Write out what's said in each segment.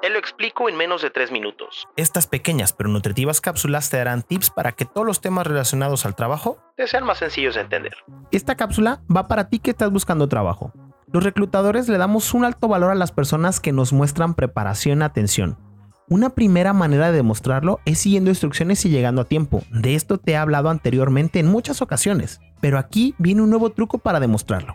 Te lo explico en menos de 3 minutos. Estas pequeñas pero nutritivas cápsulas te darán tips para que todos los temas relacionados al trabajo te sean más sencillos de entender. Esta cápsula va para ti que estás buscando trabajo. Los reclutadores le damos un alto valor a las personas que nos muestran preparación y atención. Una primera manera de demostrarlo es siguiendo instrucciones y llegando a tiempo. De esto te he hablado anteriormente en muchas ocasiones, pero aquí viene un nuevo truco para demostrarlo.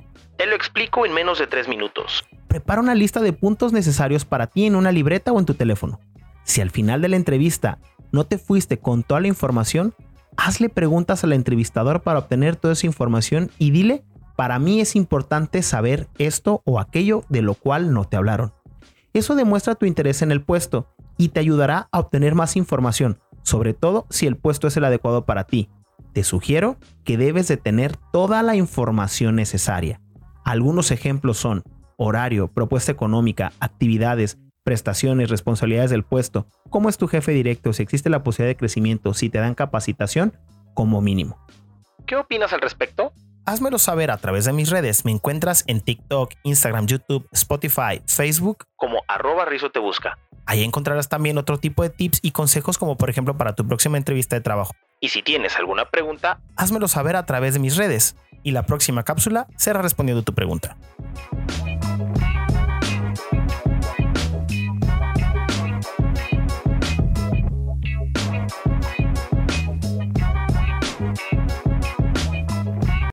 Explico en menos de 3 minutos. Prepara una lista de puntos necesarios para ti en una libreta o en tu teléfono. Si al final de la entrevista no te fuiste con toda la información, hazle preguntas al entrevistador para obtener toda esa información y dile, para mí es importante saber esto o aquello de lo cual no te hablaron. Eso demuestra tu interés en el puesto y te ayudará a obtener más información, sobre todo si el puesto es el adecuado para ti. Te sugiero que debes de tener toda la información necesaria. Algunos ejemplos son horario, propuesta económica, actividades, prestaciones, responsabilidades del puesto, cómo es tu jefe directo, si existe la posibilidad de crecimiento, si te dan capacitación, como mínimo. ¿Qué opinas al respecto? Házmelo saber a través de mis redes. Me encuentras en TikTok, Instagram, YouTube, Spotify, Facebook como arroba Rizo te busca. Ahí encontrarás también otro tipo de tips y consejos como por ejemplo para tu próxima entrevista de trabajo. Y si tienes alguna pregunta, házmelo saber a través de mis redes y la próxima cápsula será respondiendo tu pregunta.